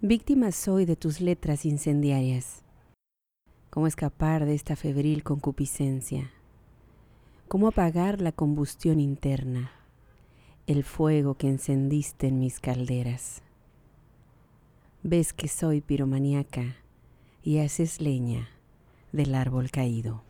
Víctima soy de tus letras incendiarias. ¿Cómo escapar de esta febril concupiscencia? ¿Cómo apagar la combustión interna, el fuego que encendiste en mis calderas? Ves que soy piromaníaca y haces leña del árbol caído.